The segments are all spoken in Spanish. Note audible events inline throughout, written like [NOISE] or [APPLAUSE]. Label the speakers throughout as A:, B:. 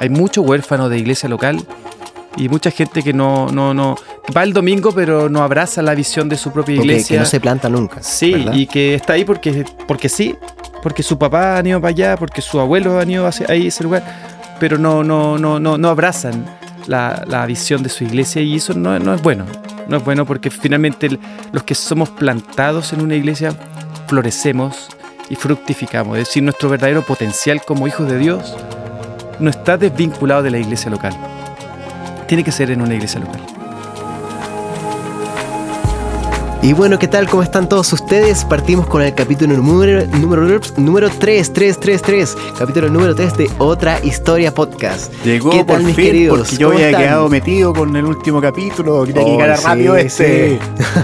A: Hay mucho huérfano de iglesia local y mucha gente que no, no, no va el domingo pero no abraza la visión de su propia iglesia.
B: que no se planta nunca.
A: Sí, y que está ahí porque, porque sí, porque su papá ha ido para allá, porque su abuelo ha ido hacia ahí ese lugar, pero no, no, no, no, no abrazan la, la visión de su iglesia y eso no, no es bueno. No es bueno porque finalmente los que somos plantados en una iglesia florecemos y fructificamos. Es decir, nuestro verdadero potencial como hijos de Dios no está desvinculado de la iglesia local. Tiene que ser en una iglesia local.
B: Y bueno, ¿qué tal? ¿Cómo están todos ustedes? Partimos con el capítulo número, número, número 3, 3, 3, 3. Capítulo número 3 de Otra Historia Podcast.
C: Llegó ¿Qué tal, por mis fin, queridos? porque yo había quedado metido con el último capítulo. Quería oh, llegar rápido este.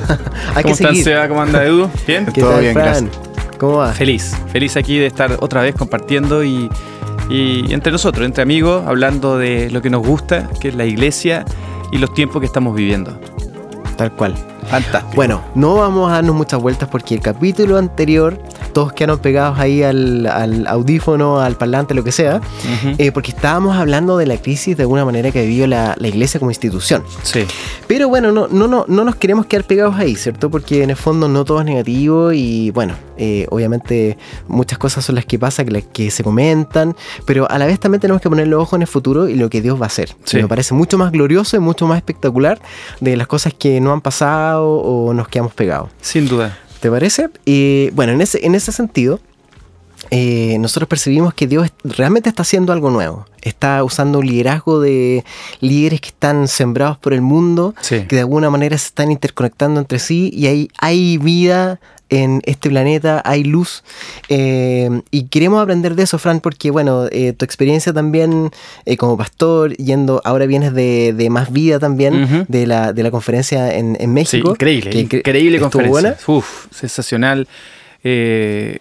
C: [LAUGHS]
A: Hay ¿Cómo que están, ¿Cómo anda, Edu? ¿Bien?
B: ¿Qué Todo tal, bien, Fran? gracias.
A: ¿Cómo va? Feliz, feliz aquí de estar otra vez compartiendo y y entre nosotros, entre amigos, hablando de lo que nos gusta, que es la iglesia y los tiempos que estamos viviendo.
B: Tal cual.
A: Fantástico.
B: Bueno, no vamos a darnos muchas vueltas porque el capítulo anterior todos quedaron pegados ahí al, audífono, al parlante, lo que sea, eh, porque estábamos hablando de la crisis de alguna manera que vivió la, la iglesia como institución.
A: Sí.
B: Pero bueno, no, no, no, no nos queremos quedar pegados ahí, ¿cierto? Porque en el fondo no todo es negativo y bueno, eh, obviamente muchas cosas son las que pasan, que, las que se comentan, pero a la vez también tenemos que poner los ojos en el futuro y lo que Dios va a hacer. Sí. Me parece mucho más glorioso y mucho más espectacular de las cosas que no han pasado o nos quedamos pegados.
A: Sin duda.
B: ¿Te parece? Y bueno, en ese, en ese sentido, eh, nosotros percibimos que Dios realmente está haciendo algo nuevo. Está usando un liderazgo de líderes que están sembrados por el mundo, que de alguna manera se están interconectando entre sí y hay, hay vida en este planeta, hay luz. Eh, y queremos aprender de eso, Fran, porque bueno, eh, tu experiencia también eh, como pastor, yendo, ahora vienes de, de Más Vida también, de, la, de la conferencia en, en México.
A: Sí, increíble, increíble conferencia. Buena. Uf, sensacional.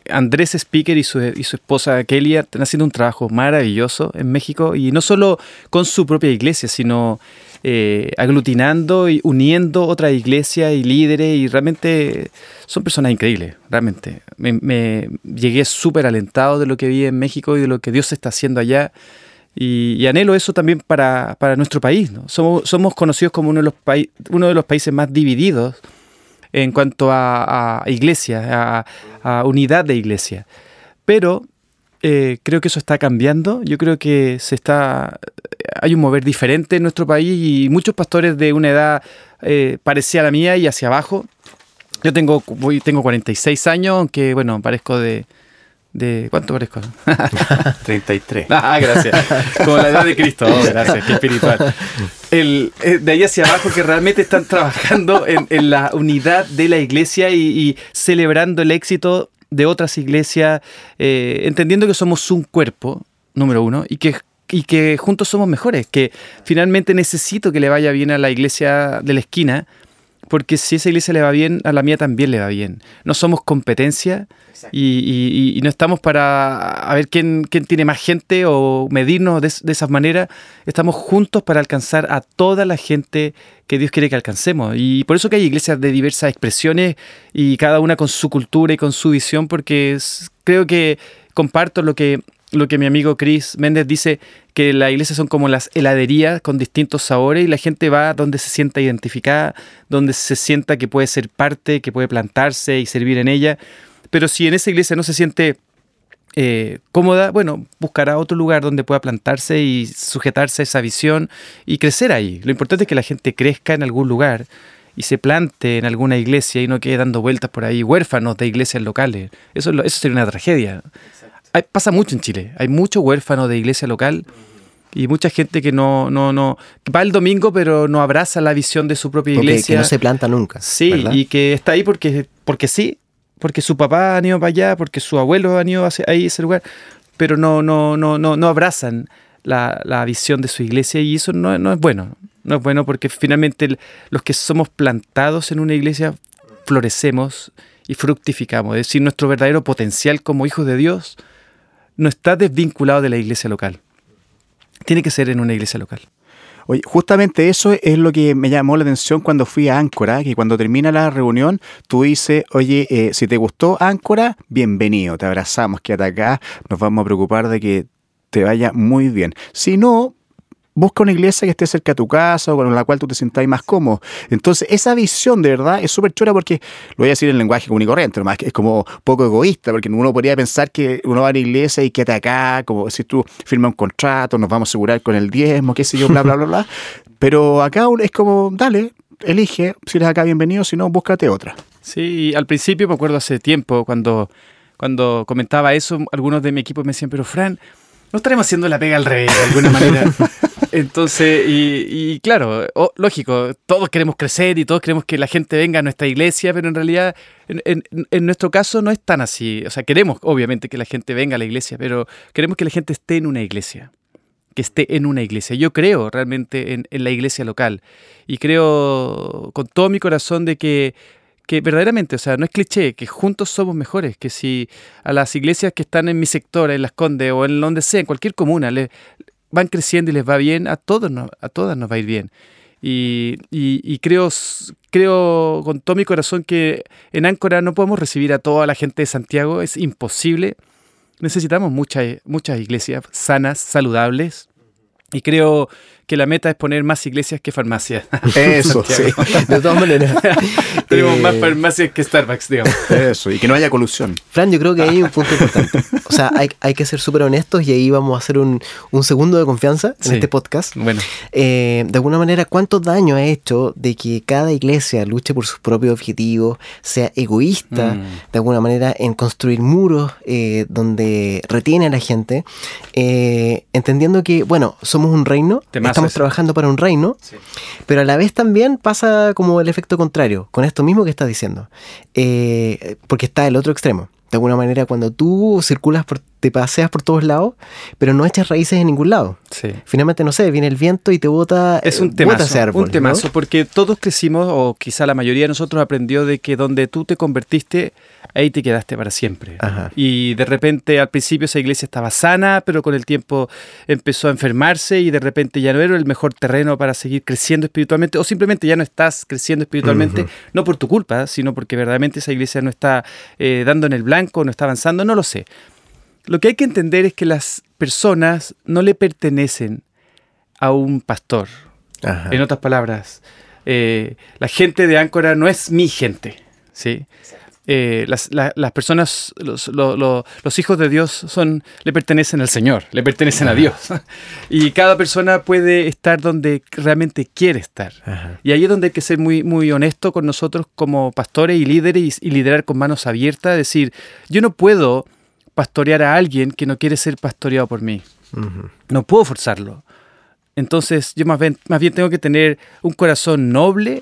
A: Andrés Speaker y su, y su esposa Kelly están haciendo un trabajo maravilloso en México y no solo con su propia iglesia, sino eh, aglutinando y uniendo otra iglesia y líderes y realmente son personas increíbles, realmente. Me, llegué súper alentado de lo que vi en México y de lo que Dios está haciendo allá. Y, anhelo eso también para, nuestro país. ¿no? Somos, somos conocidos como uno de, los uno de los países más divididos en cuanto a, iglesia, a, a, unidad de iglesia. Pero eh, creo que eso está cambiando. Yo creo que se está hay un mover diferente en nuestro país y muchos pastores de una edad eh, parecida a la mía y hacia abajo. Yo tengo, voy, tengo 46 años, aunque bueno, parezco de, de ¿Cuánto parezco? [LAUGHS] [LAUGHS]
C: 33.
A: Ah, gracias. Como la edad de Cristo. Oh, gracias, qué espiritual. El, eh, de ahí hacia abajo que realmente están trabajando en, en la unidad de la iglesia y, y, celebrando el éxito de otras iglesias, eh, entendiendo que somos un cuerpo, número uno, y que y que juntos somos mejores, que finalmente necesito que le vaya bien a la iglesia de la esquina, porque si esa iglesia le va bien, a la mía también le va bien. No somos competencia y, no estamos para ver quién, quién, tiene más gente o medirnos de, de esas maneras. Estamos juntos para alcanzar a toda la gente que Dios quiere que alcancemos. Y por eso que hay iglesias de diversas expresiones y cada una con su cultura y con su visión, porque creo que comparto lo que lo que mi amigo Chris Méndez dice, que la iglesia son como las heladerías con distintos sabores y la gente va donde se sienta identificada, donde se sienta que puede ser parte, que puede plantarse y servir en ella. Pero si en esa iglesia no se siente eh, cómoda, bueno, buscará otro lugar donde pueda plantarse y sujetarse a esa visión y crecer ahí. Lo importante es que la gente crezca en algún lugar y se plante en alguna iglesia y no quede dando vueltas por ahí huérfanos de iglesias locales. Eso, eso sería una tragedia pasa mucho en Chile. Hay mucho huérfano de iglesia local y mucha gente que no, no, no, va el domingo pero no abraza la visión de su propia iglesia.
B: Que no se planta nunca.
A: Sí, y que está ahí porque, porque sí, porque su papá ha ido para allá, porque su abuelo ha ido hacia ahí ese lugar, pero no, no, no, no, no abrazan la, la visión de su iglesia y eso no, no es bueno. No es bueno porque finalmente los que somos plantados en una iglesia florecemos y fructificamos. Es decir, nuestro verdadero potencial como hijos de Dios no está desvinculado de la iglesia local. Tiene que ser en una iglesia local.
C: Oye, justamente eso es lo que me llamó la atención cuando fui a Áncora, que cuando termina la reunión, tú dices, oye, eh, si te gustó Áncora, bienvenido, te abrazamos, quédate acá, nos vamos a preocupar de que te vaya muy bien. Si no, busca una iglesia que esté cerca de tu casa o con la cual tú te sientas más cómodo. Entonces, esa visión de verdad es súper chula porque, lo voy a decir en lenguaje común y corriente, nomás que es como poco egoísta, porque uno podría pensar que uno va a la iglesia y quédate acá, como si tú firmas un contrato, nos vamos a asegurar con el diezmo, qué sé yo, bla, bla, bla, bla. [LAUGHS] Pero acá es como, dale, elige, si eres acá bienvenido, si no, búscate otra.
A: Sí, al principio me acuerdo hace tiempo cuando, cuando comentaba eso, algunos de mi equipo me decían, pero Fran, no estaremos haciendo la pega al revés de alguna manera. [LAUGHS] Entonces, y, claro, lógico, todos queremos crecer y todos queremos que la gente venga a nuestra iglesia, pero en realidad, en, nuestro caso no es tan así. O sea, queremos, obviamente, que la gente venga a la iglesia, pero queremos que la gente esté en una iglesia que esté en una iglesia. Yo creo realmente en, en la iglesia local y creo con todo mi corazón de que que verdaderamente, o sea, no es cliché, que juntos somos mejores, que si a las iglesias que están en mi sector, en Las Condes o en donde sea, en cualquier comuna, le, van creciendo y les va bien, a todos a todas nos va a ir bien. Y, y, creo, creo con todo mi corazón que en Áncora no podemos recibir a toda la gente de Santiago, es imposible. Necesitamos muchas, muchas iglesias sanas, saludables. Y creo que la meta es poner más iglesias que farmacias. [LAUGHS]
C: Eso, [LAUGHS] sí.
B: De todas maneras. [LAUGHS]
A: Tenemos más eh, farmacias que Starbucks, digamos.
C: Eso, y que no haya colusión.
B: Fran, yo creo que hay un punto importante. O sea, hay, hay que ser súper honestos y ahí vamos a hacer un, un segundo de confianza en este podcast.
A: Bueno.
B: Eh, de alguna manera, ¿cuánto daño ha hecho de que cada iglesia luche por sus propios objetivos, sea egoísta, mm. de alguna manera, en construir muros eh, donde retiene a la gente, entendiendo que, bueno, somos un reino, estamos trabajando para un reino, pero a la vez también pasa como el efecto contrario, con esto mismo que estás diciendo, eh, porque está el otro extremo. De alguna manera, cuando tú circulas, por, te paseas por todos lados, pero no echas raíces en ningún lado. Finalmente, no sé, viene el viento y te bota,
A: es un temazo, un temazo, porque todos crecimos, o quizá la mayoría de nosotros aprendió de que donde tú te convertiste, ahí te quedaste para siempre. Y de repente al principio esa iglesia estaba sana, pero con el tiempo empezó a enfermarse y de repente ya no era el mejor terreno para seguir creciendo espiritualmente o simplemente ya no estás creciendo espiritualmente, no por tu culpa, sino porque verdaderamente esa iglesia no está eh, dando en el blanco, no está avanzando, no lo sé. Lo que hay que entender es que las personas no le pertenecen a un pastor. En otras palabras, eh, la gente de Áncora no es mi gente. ¿sí? Eh, las, personas, los, hijos de Dios son, le pertenecen al Señor, le pertenecen a Dios. [LAUGHS] y cada persona puede estar donde realmente quiere estar. Y ahí es donde hay que ser muy, muy honesto con nosotros como pastores y líderes y, liderar con manos abiertas, decir, yo no puedo pastorear a alguien que no quiere ser pastoreado por mí. No puedo forzarlo. Entonces yo más bien, más bien tengo que tener un corazón noble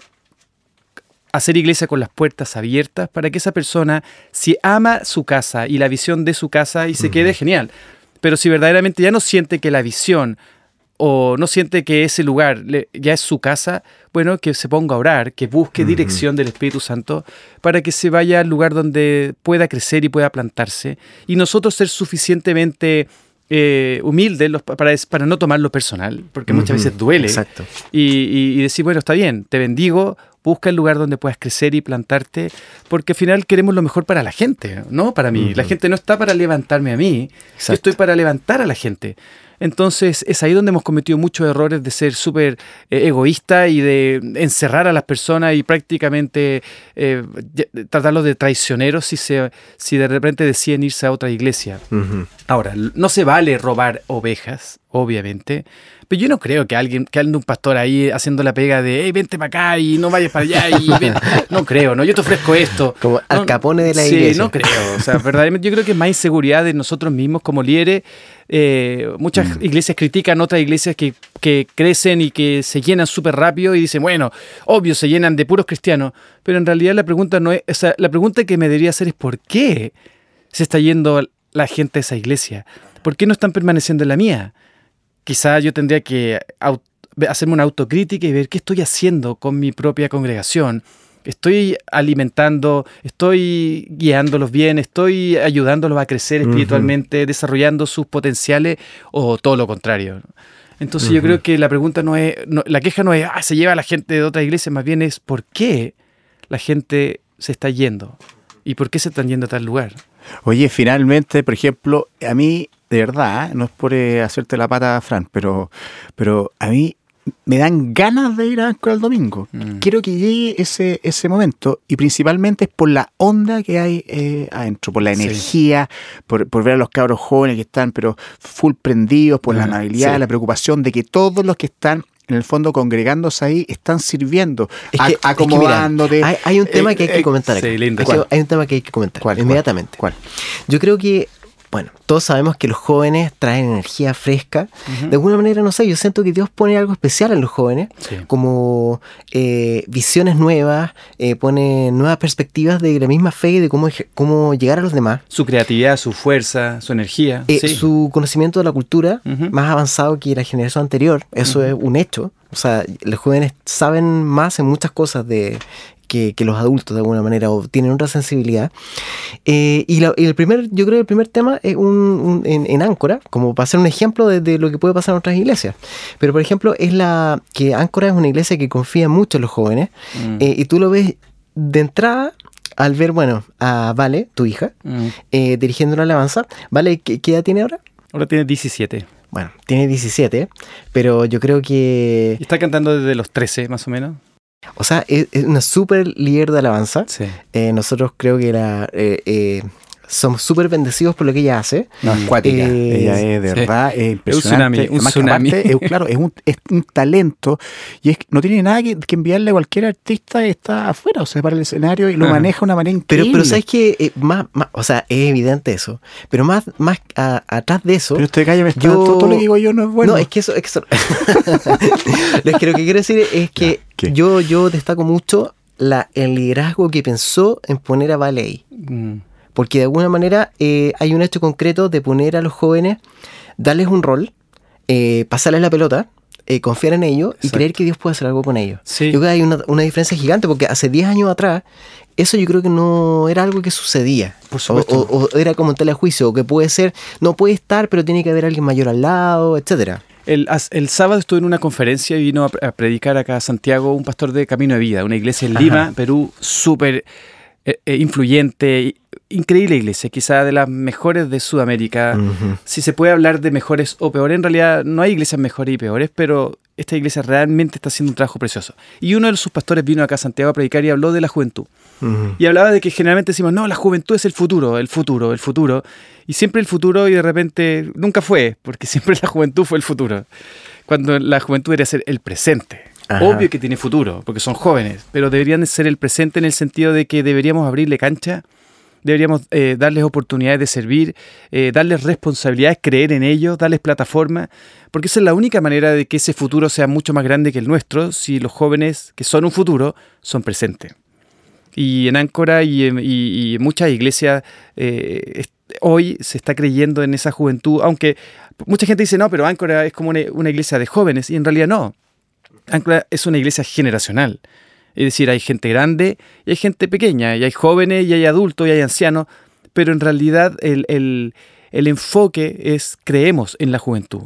A: hacer iglesia con las puertas abiertas para que esa persona, si ama su casa y la visión de su casa, y se quede genial. Pero si verdaderamente ya no siente que la visión o no siente que ese lugar ya es su casa, bueno, que se ponga a orar, que busque dirección del Espíritu Santo para que se vaya al lugar donde pueda crecer y pueda plantarse. Y nosotros ser suficientemente eh, humildes para, para no tomarlo personal, porque muchas veces duele.
B: Exacto.
A: Y, y, decir, bueno, está bien, te bendigo, busca el lugar donde puedas crecer y plantarte, porque al final queremos lo mejor para la gente, no para mí. La gente no está para levantarme a mí, yo estoy para levantar a la gente. Entonces es ahí donde hemos cometido muchos errores de ser súper eh, egoísta y de encerrar a las personas y prácticamente eh, tratarlos de traicioneros si, se, si de repente deciden irse a otra iglesia. Ahora, no se vale robar ovejas, obviamente, pero yo no creo que alguien, que ande un pastor ahí haciendo la pega de, hey, vente para acá y no vayas para allá. Y [LAUGHS] No creo, ¿no? Yo te ofrezco esto.
B: Como al capone de la
A: iglesia. Sí, no creo. O sea, verdaderamente yo creo que es más inseguridad de nosotros mismos como líderes. Eh, muchas mm. iglesias critican otras iglesias que, que crecen y que se llenan súper rápido y dicen, bueno, obvio, se llenan de puros cristianos. Pero en realidad la pregunta no es, o sea, la pregunta que me debería hacer es ¿por qué se está yendo la gente a esa iglesia? ¿Por qué no están permaneciendo en la mía? Quizá yo tendría que hacerme una autocrítica y ver qué estoy haciendo con mi propia congregación. Estoy alimentando, estoy guiándolos bien, estoy ayudándolos a crecer espiritualmente, desarrollando sus potenciales o todo lo contrario. Entonces yo creo que la pregunta no es, no- la queja no es, ah, se lleva a la gente de otra iglesia, más bien es por qué la gente se está yendo y por qué se están yendo a tal lugar.
C: Oye, finalmente, por ejemplo, a mí, de verdad, no es por eh, hacerte la pata, Fran, pero, pero a mí me dan ganas de ir a Áncora el domingo.
A: Mm.
C: Quiero que llegue ese, ese momento y principalmente es por la onda que hay eh, adentro, por la
A: Sí.
C: energía, por, por ver a los cabros jóvenes que están pero full prendidos, por la
A: Ah,
C: amabilidad,
A: sí.
C: la preocupación de que todos los que están en el fondo congregándose ahí están sirviendo,
B: Es
C: a-
B: que- es que mira,
C: acomodándote.
B: hay, hay un tema
C: Eh,
B: que hay que
C: eh,
B: comentar acá.
A: sí, lindo.
B: Hay un tema que hay que comentar inmediatamente.
C: ¿Cuál?
B: Yo creo que, bueno, todos sabemos que los jóvenes traen energía fresca. De alguna manera, no sé, yo siento que Dios pone algo especial en los jóvenes,
A: Sí.
B: como eh, visiones nuevas, eh, pone nuevas perspectivas de la misma fe y de cómo, cómo llegar a los demás.
A: Su creatividad, su fuerza, su energía.
B: Eh,
A: sí.
B: Su conocimiento de la cultura más avanzado que la generación anterior, eso es un hecho. O sea, los jóvenes saben más en muchas cosas de que, que los adultos de alguna manera o tienen otra sensibilidad. Eh, y, la- y el primer, yo creo que el primer tema es un, un- en, en Áncora, como para ser un ejemplo de, de lo que puede pasar en otras iglesias. Pero por ejemplo, es la que Áncora es una iglesia que confía mucho en los jóvenes
A: Mm.
B: eh, y tú lo ves de entrada al ver, bueno, a Vale, tu hija,
A: Mm.
B: eh, dirigiendo una alabanza. Vale, ¿qué, qué edad tiene ahora?
A: Ahora tiene 17.
B: Bueno, tiene 17, pero yo creo que,
A: está cantando desde los 13, más o menos.
B: O sea, es, es una súper líder de alabanza.
A: Sí.
B: Eh, nosotros creo que la, eh, eh, somos súper bendecidos por lo que ella hace.
C: No, es cuática.
B: Eh,
C: Ella es de
A: sí.
C: verdad es impresionante.
A: tsunami, un
C: Además que
A: tsunami.
C: aparte, es, claro, es un, es un talento y es, no tiene nada que, que enviarle a cualquier artista que está afuera, o sea, para el escenario y lo
A: Ajá.
C: maneja de una manera
B: Pero,
C: increíble.
B: pero sabes que más, más, o sea, es evidente eso. Pero más, más a- atrás de eso.
C: Pero usted calla, me está,
B: Yo-
C: todo, todo lo que digo yo no es bueno.
B: No, es que eso, es que eso- [LAUGHS] lo que quiero decir es que
C: ¿qué?
B: yo, yo destaco mucho la, el liderazgo que pensó en poner a ahí.
A: Mm.
B: Porque de alguna manera eh, hay un hecho concreto de poner a los jóvenes, darles un rol, eh, pasarles la pelota, eh, confiar en ellos y creer que Dios puede hacer algo con ellos.
A: Sí.
B: Yo creo que hay una, una diferencia gigante porque hace 10 años atrás eso yo creo que no era algo que sucedía.
A: Por
B: O,
A: supuesto.
B: o- o era como en telejuicio, o que puede ser, no puede estar, pero tiene que haber alguien mayor al lado, etcétera.
A: El, el sábado estuve en una conferencia y vino a, pre- a predicar acá a Santiago un pastor de Camino de Vida, una iglesia en Lima, Perú, súper influyente, i- increíble iglesia, quizá de las mejores de Sudamérica. Si se puede hablar de mejores o peores, en realidad no hay iglesias mejores y peores, pero esta iglesia realmente está haciendo un trabajo precioso. Y uno de sus pastores vino acá a Santiago a predicar y habló de la juventud. Y hablaba de que generalmente decimos, no, la juventud es el futuro, el futuro, el futuro. Y siempre el futuro y de repente nunca fue, porque [LAUGHS] siempre la juventud fue el futuro. Cuando la juventud debería ser el presente. Obvio que tiene futuro, porque son jóvenes, pero deberían ser el presente en el sentido de que deberíamos abrirle cancha, deberíamos eh, darles oportunidades de servir, eh, darles responsabilidades, creer en ellos, darles plataforma, porque esa es la única manera de que ese futuro sea mucho más grande que el nuestro, si los jóvenes que son un futuro son presentes. Y en Áncora y en, muchas iglesias eh, hoy se está creyendo en esa juventud, aunque mucha gente dice, no, pero Áncora es como una iglesia de jóvenes, y en realidad no. Áncora es una iglesia generacional. Es decir, hay gente grande y hay gente pequeña, y hay jóvenes y hay adultos y hay ancianos, pero en realidad el, el- el enfoque es creemos en la juventud.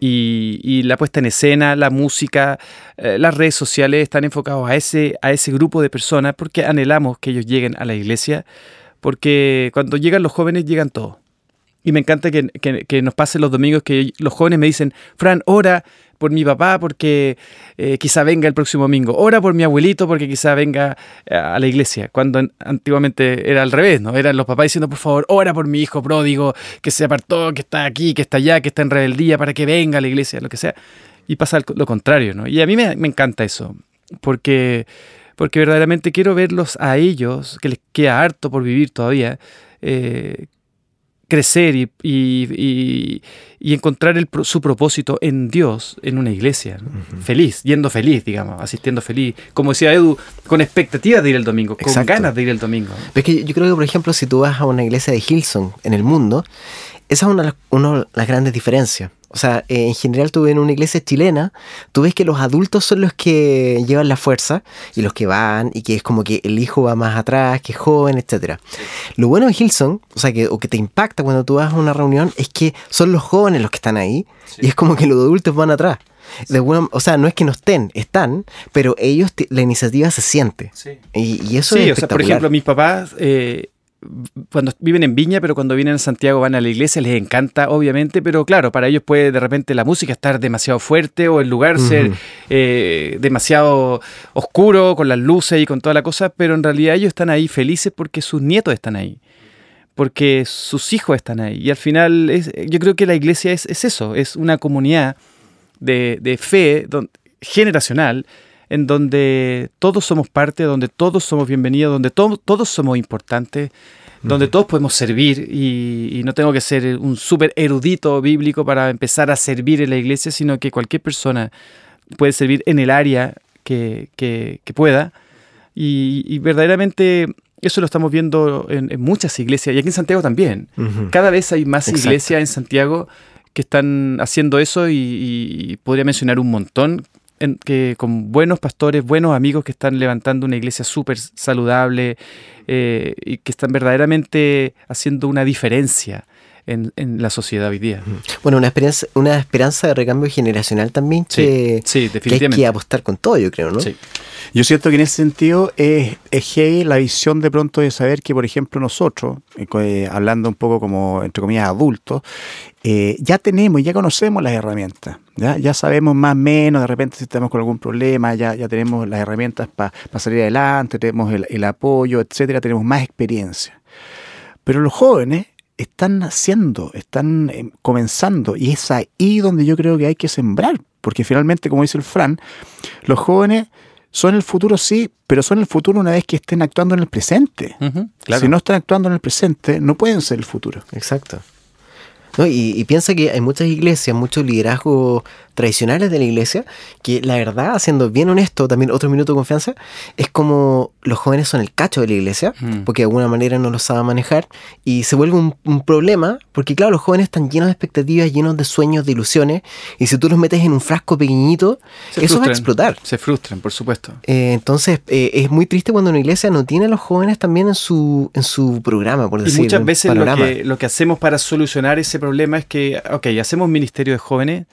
A: Y, y la puesta en escena, la música, eh, las redes sociales están enfocados a ese, a ese grupo de personas porque anhelamos que ellos lleguen a la iglesia, porque cuando llegan los jóvenes llegan todos. Y me encanta que, que- que nos pasen los domingos que los jóvenes me dicen, Fran, ora por mi papá porque eh, quizá venga el próximo domingo, ora por mi abuelito porque quizá venga eh, a la iglesia, cuando an- antiguamente era al revés, ¿no? Eran los papás diciendo, por favor, ora por mi hijo pródigo que se apartó, que está aquí, que está allá, que está en rebeldía para que venga a la iglesia, lo que sea. Y pasa lo contrario, ¿no? Y a mí me, me encanta eso, porque, porque verdaderamente quiero verlos a ellos, que les queda harto por vivir todavía, eh, crecer y, y- y- y encontrar el su propósito en Dios, en una iglesia, ¿no? feliz, yendo feliz, digamos, asistiendo feliz. Como decía Edu, con expectativas de ir el domingo, con ganas de ir el domingo.
B: Pero es que yo creo que, por ejemplo, si tú vas a una iglesia de Hillsong en el mundo, esa es una, de las- grandes diferencias. O sea, eh, en general tú ves en una iglesia chilena, tú ves que los adultos son los que llevan la fuerza y los que van y que es como que el hijo va más atrás, que es joven, etcétera. Lo bueno de Hillsong, o sea, que, o que te impacta cuando tú vas a una reunión, es que son los jóvenes los que están ahí y es como que los adultos van atrás. De alguna- o sea, no es que no estén, están, pero ellos, la iniciativa se siente. Y, y eso
A: sí,
B: es
A: o sea, por
B: espectacular.
A: ejemplo, mis papás eh, cuando viven en Viña, pero cuando vienen a Santiago van a la iglesia, les encanta, obviamente, pero claro, para ellos puede de repente la música estar demasiado fuerte o el lugar ser eh, demasiado oscuro con las luces y con toda la cosa, pero en realidad ellos están ahí felices porque sus nietos están ahí. Porque sus hijos están ahí. Y al final, es- yo creo que la iglesia es, es eso, es una comunidad de, de fe don- generacional en donde todos somos parte, donde todos somos bienvenidos, donde to- todos somos importantes, donde todos podemos servir y, y no tengo que ser un súper erudito bíblico para empezar a servir en la iglesia, sino que cualquier persona puede servir en el área que, que- que pueda. Y, y verdaderamente eso lo estamos viendo en, en muchas iglesias y aquí en Santiago también. Cada vez hay más
B: Exacto.
A: iglesias en Santiago que están haciendo eso y, y podría mencionar un montón en- que con buenos pastores, buenos amigos que están levantando una iglesia súper saludable eh, y que están verdaderamente haciendo una diferencia en, en la sociedad hoy día.
B: Bueno, una esperanza, una esperanza de recambio generacional también
A: Sí,
B: que,
A: sí,
B: que hay
A: definitivamente.
B: que apostar con todo, yo creo, ¿no?
A: Sí.
C: Yo siento que en ese sentido es, es heavy la visión de pronto de saber que, por ejemplo, nosotros, eh, eh, hablando un poco como, entre comillas, adultos, eh, ya tenemos, ya conocemos las herramientas, ¿ya? ya sabemos más o menos, de repente si estamos con algún problema, ya, ya tenemos las herramientas para salir adelante, tenemos el, el apoyo, etcétera, tenemos más experiencia. Pero los jóvenes están naciendo, están eh, comenzando, y es ahí donde yo creo que hay que sembrar, porque finalmente, como dice el Fran, los jóvenes son el futuro, sí, pero son el futuro una vez que estén actuando en el presente.
A: Claro.
C: Si no están actuando en el presente, no pueden ser el futuro.
B: Exacto. No, y, y piensa que hay muchas iglesias, muchos liderazgos tradicionales de la iglesia, que la verdad, siendo bien honesto, también otro minuto de confianza, es como los jóvenes son el cacho de la iglesia,
A: Mm.
B: porque de alguna manera no lo saben manejar, y se vuelve un, un problema, porque claro, los jóvenes están llenos de expectativas, llenos de sueños, de ilusiones, y si tú los metes en un frasco pequeñito,
A: Se
B: eso va a explotar.
A: Se frustran, por supuesto.
B: Eh, entonces, eh, es muy triste cuando una iglesia no tiene a los jóvenes también en su, en su programa, por
A: Y
B: decirlo.
A: muchas
B: en
A: veces lo que, lo que hacemos para solucionar ese problema es que, ok, hacemos ministerio de jóvenes,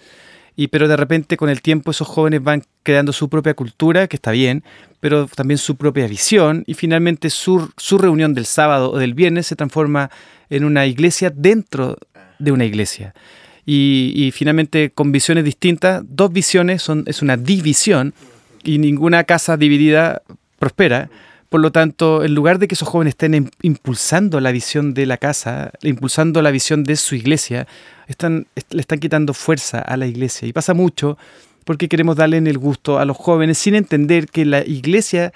A: y pero de repente con el tiempo esos jóvenes van creando su propia cultura, que está bien, pero también su propia visión, y finalmente su, su reunión del sábado o del viernes se transforma en una iglesia dentro de una iglesia. Y, y finalmente con visiones distintas, dos visiones son, es una división, y ninguna casa dividida prospera. Por lo tanto, en lugar de que esos jóvenes estén im- impulsando la visión de la casa, impulsando la visión de su iglesia, están, est- le están quitando fuerza a la iglesia. Y pasa mucho porque queremos darle el gusto a los jóvenes sin entender que la iglesia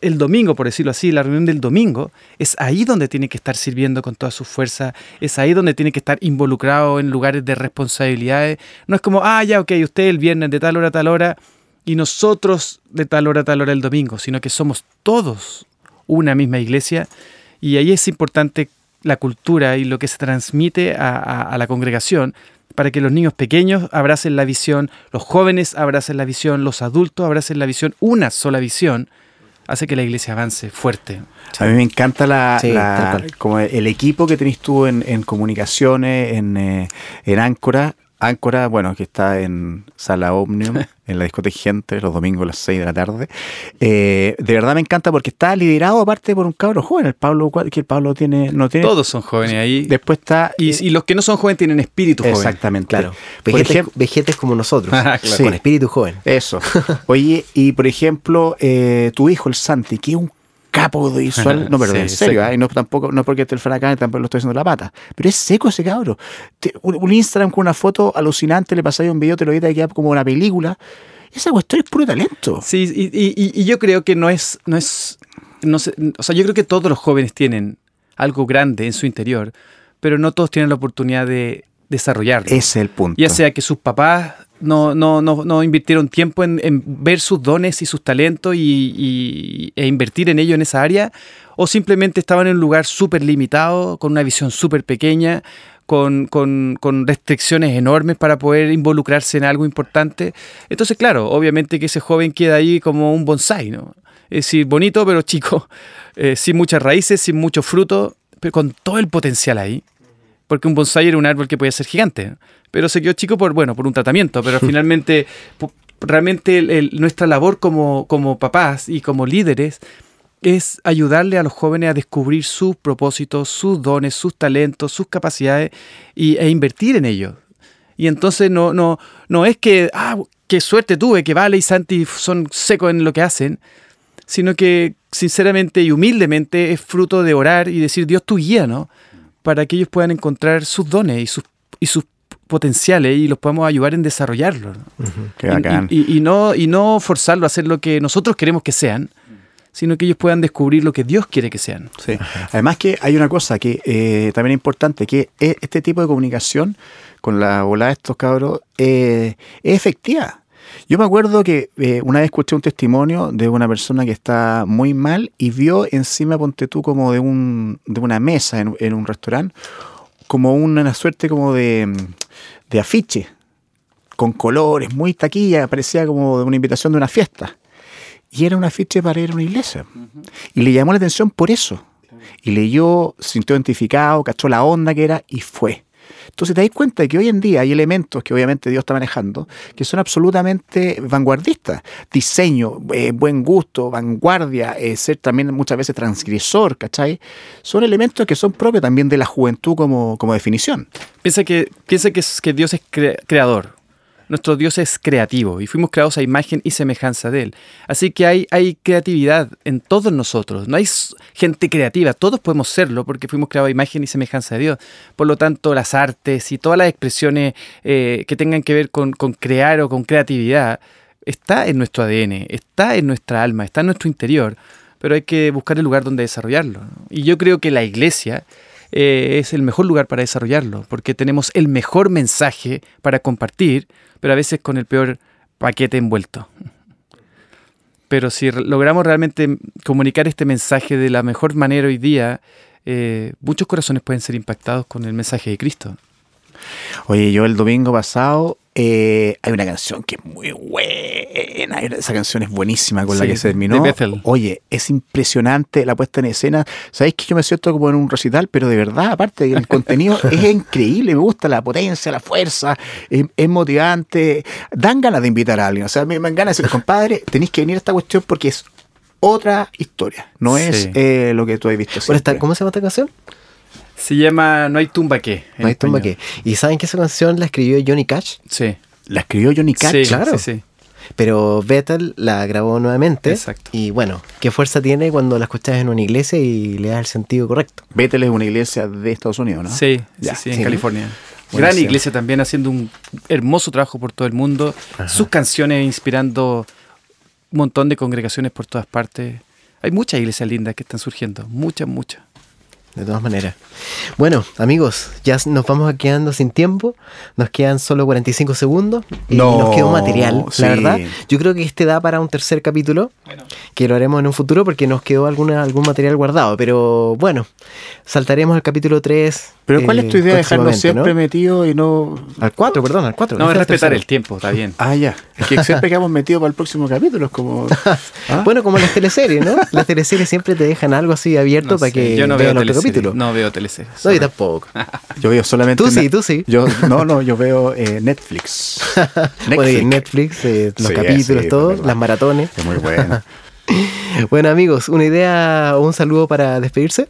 A: el domingo, por decirlo así, la reunión del domingo, es ahí donde tiene que estar sirviendo con toda su fuerza, es ahí donde tiene que estar involucrado en lugares de responsabilidades. No es como, ah, ya, ok, usted el viernes de tal hora a tal hora y nosotros de tal hora a tal hora el domingo, sino que somos todos una misma iglesia y ahí es importante la cultura y lo que se transmite a, a- a la congregación para que los niños pequeños abracen la visión, los jóvenes abracen la visión, los adultos abracen la visión, una sola visión, hace que la iglesia avance fuerte.
C: A mí me encanta la,
B: Sí,
C: como el equipo que tenés tú en, en comunicaciones, en, eh, en Áncora. Áncora, bueno, que está en Sala Omnium, [LAUGHS] en la discoteca Gente, los domingos a las 6 de la tarde. Eh, de verdad me encanta porque está liderado aparte por un cabro joven, el Pablo, que el Pablo tiene, no tiene.
A: Todos son jóvenes ahí.
C: Después está.
A: Y, y los que no son jóvenes tienen espíritu joven.
C: Exactamente.
B: Claro, vejetes como nosotros, [LAUGHS]
A: Ah, claro.
C: Sí.
B: con espíritu joven.
C: Eso. Oye, y por ejemplo, eh, tu hijo, el Santi, que es un capo visual, [LAUGHS] no, pero
A: Sí,
C: en serio, y no tampoco, no porque esté el fracán, tampoco lo estoy haciendo la pata, pero es seco ese cabro. Te- un, un Instagram con una foto alucinante, le pasáis un video, te lo edita y queda como una película. Esa cuestión es puro talento.
A: Sí, y- y yo creo que no es, no es, no sé, o sea, yo creo que todos los jóvenes tienen algo grande en su interior, pero no todos tienen la oportunidad de, desarrollarlo.
C: Es el punto.
A: Ya sea que sus papás no, no, no, no invirtieron tiempo en, en ver sus dones y sus talentos y, y- e invertir en ello en esa área, o simplemente estaban en un lugar súper limitado, con una visión súper pequeña, con, con- con restricciones enormes para poder involucrarse en algo importante. Entonces, claro, obviamente que ese joven queda ahí como un bonsai, ¿no? Es decir, bonito pero chico, [LAUGHS] eh, sin muchas raíces, sin mucho fruto, pero con todo el potencial ahí porque un bonsai era un árbol que podía ser gigante, pero se quedó chico por, bueno, por un tratamiento, pero [LAUGHS] finalmente, realmente el- el- nuestra labor como, como papás y como líderes es ayudarle a los jóvenes a descubrir sus propósitos, sus dones, sus talentos, sus capacidades y, e invertir en ellos. Y entonces no, no, no es que, ah, qué suerte tuve, que Vale y Santi son secos en lo que hacen, sino que sinceramente y humildemente es fruto de orar y decir, Dios tu guía, ¿no? Para que ellos puedan encontrar sus dones y sus, y sus potenciales y los podamos ayudar en desarrollarlos. Y, y- y no, y no forzarlo a hacer lo que nosotros queremos que sean, sino que ellos puedan descubrir lo que Dios quiere que sean.
C: Sí. Además que hay una cosa que eh, también es importante, que e- este tipo de comunicación con la bola de estos cabros eh, es efectiva. Yo me acuerdo que eh, una vez escuché un testimonio de una persona que está muy mal y vio encima, ponte tú, como de, un, de una mesa en, en un restaurante, como una suerte como de, de afiche, con colores, muy taquilla, parecía como de una invitación de una fiesta. Y era un afiche para ir a una iglesia. Y le llamó la atención por eso. Y leyó, sintió identificado, cachó la onda que era y fue. Entonces te das cuenta de que hoy en día hay elementos que obviamente Dios está manejando que son absolutamente vanguardistas. Diseño, eh, buen gusto, vanguardia, eh, ser también muchas veces transgresor, ¿cachai? Son elementos que son propios también de la juventud como, como definición.
A: Piensa que, piensa que, que Dios es cre- creador. Nuestro Dios es creativo y fuimos creados a imagen y semejanza de Él. Así que hay, creatividad en todos nosotros. No hay gente creativa, todos podemos serlo porque fuimos creados a imagen y semejanza de Dios. Por lo tanto, las artes y todas las expresiones eh, que tengan que ver con, crear o con creatividad está en nuestro ADN, está en nuestra alma, está en nuestro interior, pero hay que buscar el lugar donde desarrollarlo. Y yo creo que la iglesia eh, es el mejor lugar para desarrollarlo, porque tenemos el mejor mensaje para compartir, pero a veces con el peor paquete envuelto. Pero si logramos realmente comunicar este mensaje de la mejor manera hoy día, eh, muchos corazones pueden ser impactados con el mensaje de Cristo.
C: Oye, yo el domingo pasado eh, hay una canción que es muy buena. Esa canción es buenísima con la que se terminó. Oye, es impresionante la puesta en escena. Sabéis que yo me siento como en un recital, pero de verdad, aparte el contenido [LAUGHS] es increíble. Me gusta la potencia, la fuerza, es, es motivante. Dan ganas de invitar a alguien. O sea, me, me dan ganas de decir, compadre, tenéis que venir a esta cuestión porque es otra historia. No
A: Sí.
C: es eh, lo que tú has visto. Siempre.
B: ¿Cómo se llama esta canción?
A: Se llama No hay tumba que.
B: No hay tumba que. ¿Y saben que esa canción la escribió Johnny Cash?
A: Sí.
C: La escribió Johnny Cash.
A: sí,
B: claro.
A: sí, sí.
B: Pero Bethel la grabó nuevamente.
A: Exacto.
B: Y bueno, qué fuerza tiene cuando la escuchas en una iglesia y le das el sentido correcto.
C: Bethel es una iglesia de Estados Unidos, ¿no?
A: Sí,
C: Ya,
A: sí, sí, en. California.
C: Buenísimo.
A: Gran iglesia también haciendo un hermoso trabajo por todo el mundo. Sus canciones inspirando un montón de congregaciones por todas partes. Hay muchas iglesias lindas que están surgiendo. Muchas, muchas.
B: De todas maneras. Bueno, amigos, ya nos vamos quedando sin tiempo. Nos quedan solo 45 segundos. Y
C: No,
B: nos quedó material,
C: sí.
B: la verdad. Yo creo que este da para un tercer capítulo. Que lo haremos en un futuro porque nos quedó alguna, algún material guardado. Pero bueno, saltaremos al capítulo 3.
C: Pero ¿cuál es tu idea de dejarnos siempre
B: ¿no?
C: metidos y no...
B: Al 4, perdón, al 4.
A: No, es respetar el tiempo, está bien.
C: Ah, ya. Es que siempre quedamos metidos para el próximo capítulo. Es como... ¿Ah? [LAUGHS]
B: Bueno, como las teleseries, ¿no? Las teleseries siempre te dejan algo así abierto
A: No
B: para
A: sé,
B: que
A: yo no veo teleseries.
B: Capítulo.
A: No veo teleseries.
B: No, yo tampoco. [LAUGHS]
C: Yo veo solamente...
B: Tú sí, tú sí.
C: Yo, no, no, [LAUGHS] yo veo eh, Netflix. Netflix.
B: Netflix, eh, los
C: Sí,
B: capítulos,
C: sí,
B: todo, las maratones.
C: Es muy bueno. [LAUGHS]
B: Bueno, amigos, una idea o un saludo para despedirse.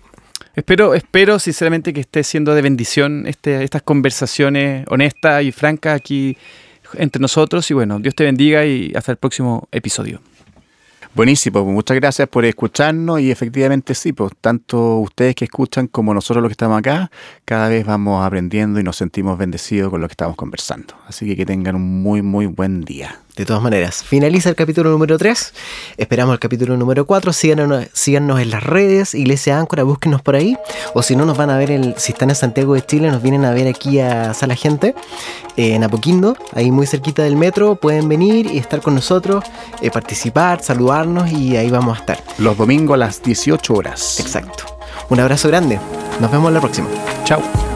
A: Espero, espero sinceramente que esté siendo de bendición este, estas conversaciones honestas y francas aquí entre nosotros. Y bueno, Dios te bendiga y hasta el próximo episodio.
C: Buenísimo, pues muchas gracias por escucharnos y efectivamente sí, pues tanto ustedes que escuchan como nosotros los que estamos acá, cada vez vamos aprendiendo y nos sentimos bendecidos con lo que estamos conversando. Así que que tengan un muy, muy buen día.
B: De todas maneras, finaliza el capítulo número 3. Esperamos el capítulo número 4. Síganos, síganos en las redes, Iglesia Áncora, búsquenos por ahí. O si no, nos van a ver, el, si están en Santiago de Chile, nos vienen a ver aquí a Sala Gente, en Apoquindo, ahí muy cerquita del metro. Pueden venir y estar con nosotros, eh, participar, saludarnos y ahí vamos a estar.
C: Los domingos a las 18 horas.
B: Exacto. Un abrazo grande. Nos vemos la próxima.
C: Chao.